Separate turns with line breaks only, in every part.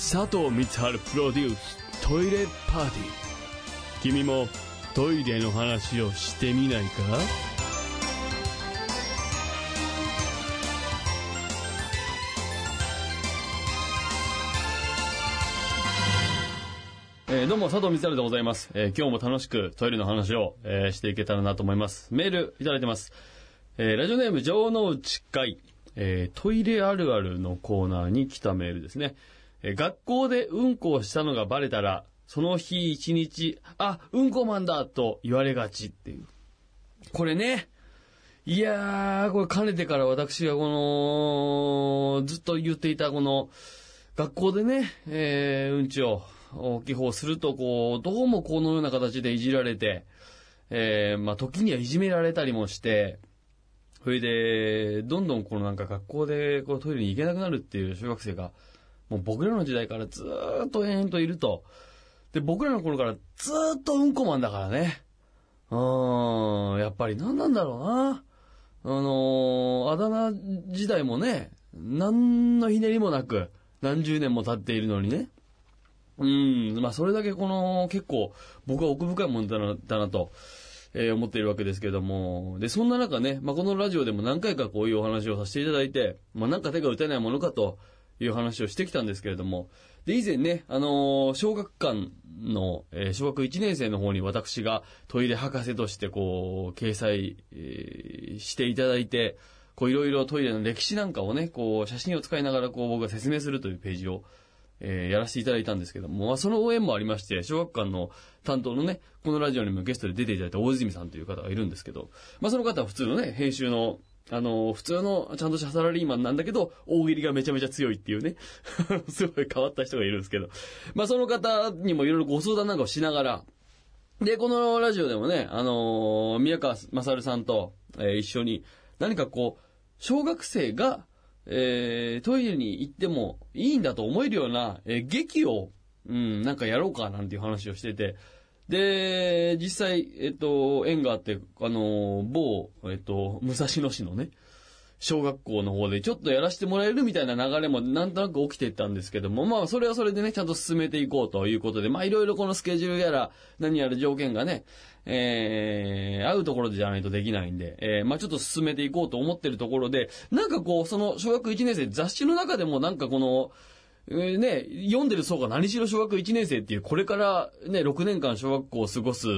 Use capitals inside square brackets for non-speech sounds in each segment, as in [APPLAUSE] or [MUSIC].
佐藤光春プロデューストイレパーティー君もトイレの話をしてみないか？えーどうも佐藤光晴でございます、えー今日も楽しくトイレの話を、えーしていけたらなと思います。メールいただいてます。えーラジオネーム城之内会、えートイレあるあるのコーナーに来たメールですね。え学校でうんこをしたのがバレたら、その日一日、あ、うんこマンだと言われがちっていう。これね、いやー、これかねてから私がこの、ずっと言っていたこの、学校でね、えー、うんちを、大きい方すると、こう、どうもこのような形でいじられて、えー、まあ、時にはいじめられたりもして、それで、どんどんこのなんか学校でこうトイレに行けなくなるっていう小学生が、もう僕らの時代からずーっと延々といると。で、僕らの頃からずーっとうんこマンだからね。うーん、やっぱり何なんだろうな。あのー、あだ名時代もね、何のひねりもなく、何十年も経っているのにね。うん、まあそれだけこの結構僕は奥深いもんだな、だなと、えー思っているわけですけども。で、そんな中ね、まあこのラジオでも何回かこういうお話をさせていただいて、まあなんか手が打てないものかという話をしてきたんですけれども。で、以前ね、あのー小学館の、えー小学1年生の方に私がトイレ博士としてこう、掲載、えーしていただいて、こういろいろトイレの歴史なんかをね、こう写真を使いながらこう僕が説明するというページをえーやらせていただいたんですけども、まあ、その応援もありまして、小学館の担当のね、このラジオにもゲストで出ていただいた大泉さんという方がいるんですけど、まあ、その方は普通のね、編集の、あの、普通のちゃんとしたサラリーマンなんだけど、大喜利がめちゃめちゃ強いっていうね、[LAUGHS] すごい変わった人がいるんですけど、まあ、その方にもいろいろご相談なんかをしながら、で、このラジオでもね、あのー宮川勝さんと、えー一緒に、何かこう、小学生が、えートイレに行ってもいいんだと思えるような、えー劇を、うん、なんかやろうかなんていう話をしてて、で、実際、えっと、縁があって、あの某、えっと、武蔵野市のね、小学校の方でちょっとやらせてもらえるみたいな流れもなんとなく起きてったんですけども、まあそれはそれでね、ちゃんと進めていこうということで、まあいろいろこのスケジュールやら何やら条件がね、えー、合うところじゃないとできないんで、えー、まあちょっと進めていこうと思ってるところで、なんかこう、その小学1年生雑誌の中でもなんかこの、ね、読んでる層が何しろ小学1年生っていう、これからね、6年間小学校を過ごす、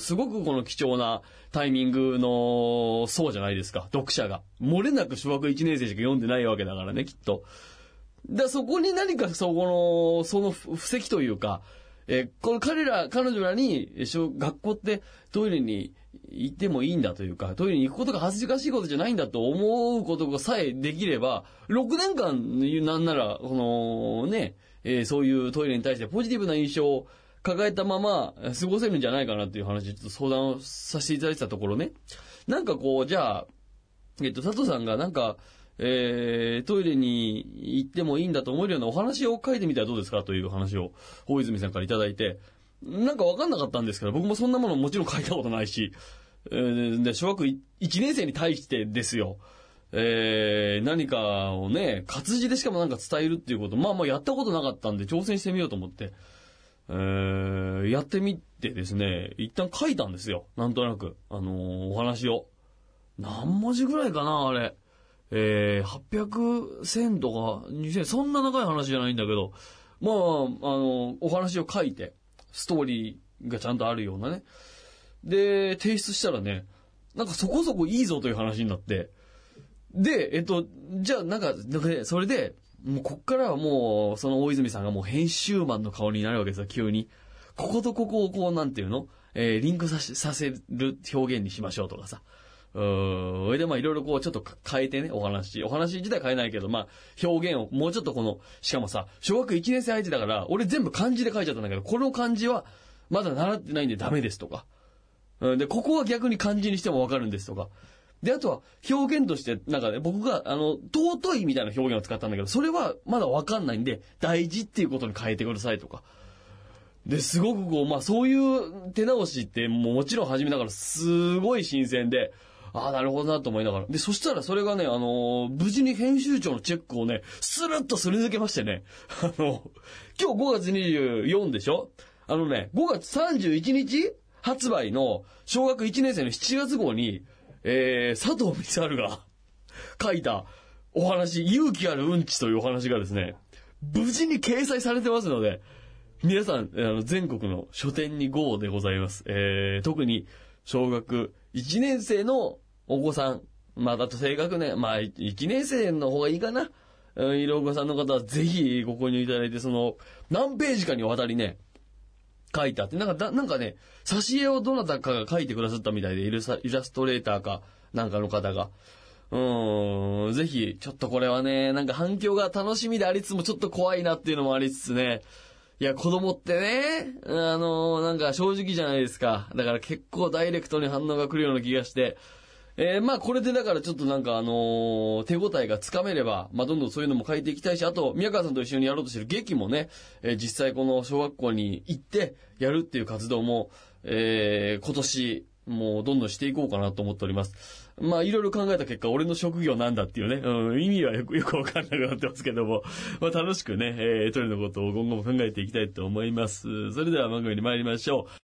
すごくこの貴重なタイミングの層じゃないですか、読者が。漏れなく小学1年生しか読んでないわけだからね、きっと。だそこに何かそこの、その布石というか、えこの彼ら、彼女らに、学校ってトイレに行ってもいいんだというか、トイレに行くことが恥ずかしいことじゃないんだと思うことがさえできれば、6年間、なんなら、このね、えーそういうトイレに対してポジティブな印象を抱えたまま過ごせるんじゃないかなっていう話、ちょっと相談をさせていただいてたところね、なんかこう、じゃあ、えっと、佐藤さんがなんか、えー、トイレに行ってもいいんだと思えるようなお話を書いてみたらどうですか？という話を大泉さんからいただいて、なんかわかんなかったんですけど、僕もそんなものもちろん書いたことないし、えーで、小学1年生に対してですよ、えー、何かをね、活字でしかもなんか伝えるっていうこと、まあまあやったことなかったんで挑戦してみようと思って、えー、やってみてですね、一旦書いたんですよ。なんとなく。あのーお話を。何文字ぐらいかな、あれ。えー、800線とか2000、そんな長い話じゃないんだけど、まあ、あの、お話を書いて、ストーリーがちゃんとあるようなね。で、提出したらね、なんかそこそこいいぞという話になって、で、えっと、じゃあなんか、なんかねそれで、もうこっからはもう、その大泉さんがもう編集マンの顔になるわけですよ、急に。こことここをこう、なんていうの？えーリンクさせさせる表現にしましょうとかさ。うん。それでまあいろいろこうちょっと変えてね、お話。お話自体変えないけど、まあ表現をもうちょっとこの、しかもさ、小学1年生相手だから、俺全部漢字で書いちゃったんだけど、この漢字はまだ習ってないんでダメですとか。うんで、ここは逆に漢字にしてもわかるんですとか。で、あとは表現として、なんかね、僕が、あの、尊いみたいな表現を使ったんだけど、それはまだわかんないんで、大事っていうことに変えてくださいとか。で、すごくこう、まあそういう手直しってもちろん始めながらすごい新鮮で、ああ、なるほどなと思いながら。で、そしたらそれがね、あのー無事に編集長のチェックをね、スルッとすり抜けましてね、[LAUGHS] あの、今日5月24でしょ？あのね、5月31日発売の小学1年生の7月号に、えー、佐藤光春が [LAUGHS] 書いたお話、勇気あるうんちというお話がですね、無事に掲載されてますので、皆さん、あの、全国の書店に GO でございます。えー、特に、小学1年生のお子さん、まあ、だと低学年、まあ、1年生の方がいいかな。うんいるお子さんの方はぜひご購入いただいて、その、何ページかにわたりね、書いてあって、なんかだ、なんかね、挿絵をどなたかが書いてくださったみたいで、イルサイラストレーターか、なんかの方が。うーん、ぜひ、ちょっとこれはね、なんか反響が楽しみでありつつもちょっと怖いなっていうのもありつつね、いや、子供ってね、あのなんか正直じゃないですか。だから結構ダイレクトに反応が来るような気がして、えー、まあこれでだからちょっとなんかあのー手応えがつかめれば、まあどんどんそういうのも変えていきたいし、あと、宮川さんと一緒にやろうとしてる劇もね、えー実際この小学校に行ってやるっていう活動も、えー今年、もうどんどんしていこうかなと思っております。まあいろいろ考えた結果、俺の職業なんだっていうね、うん、意味はよくよくわかんなくなってますけども、まあ楽しくね、えー、トイレのことを今後も考えていきたいと思います。それでは番組に参りましょう。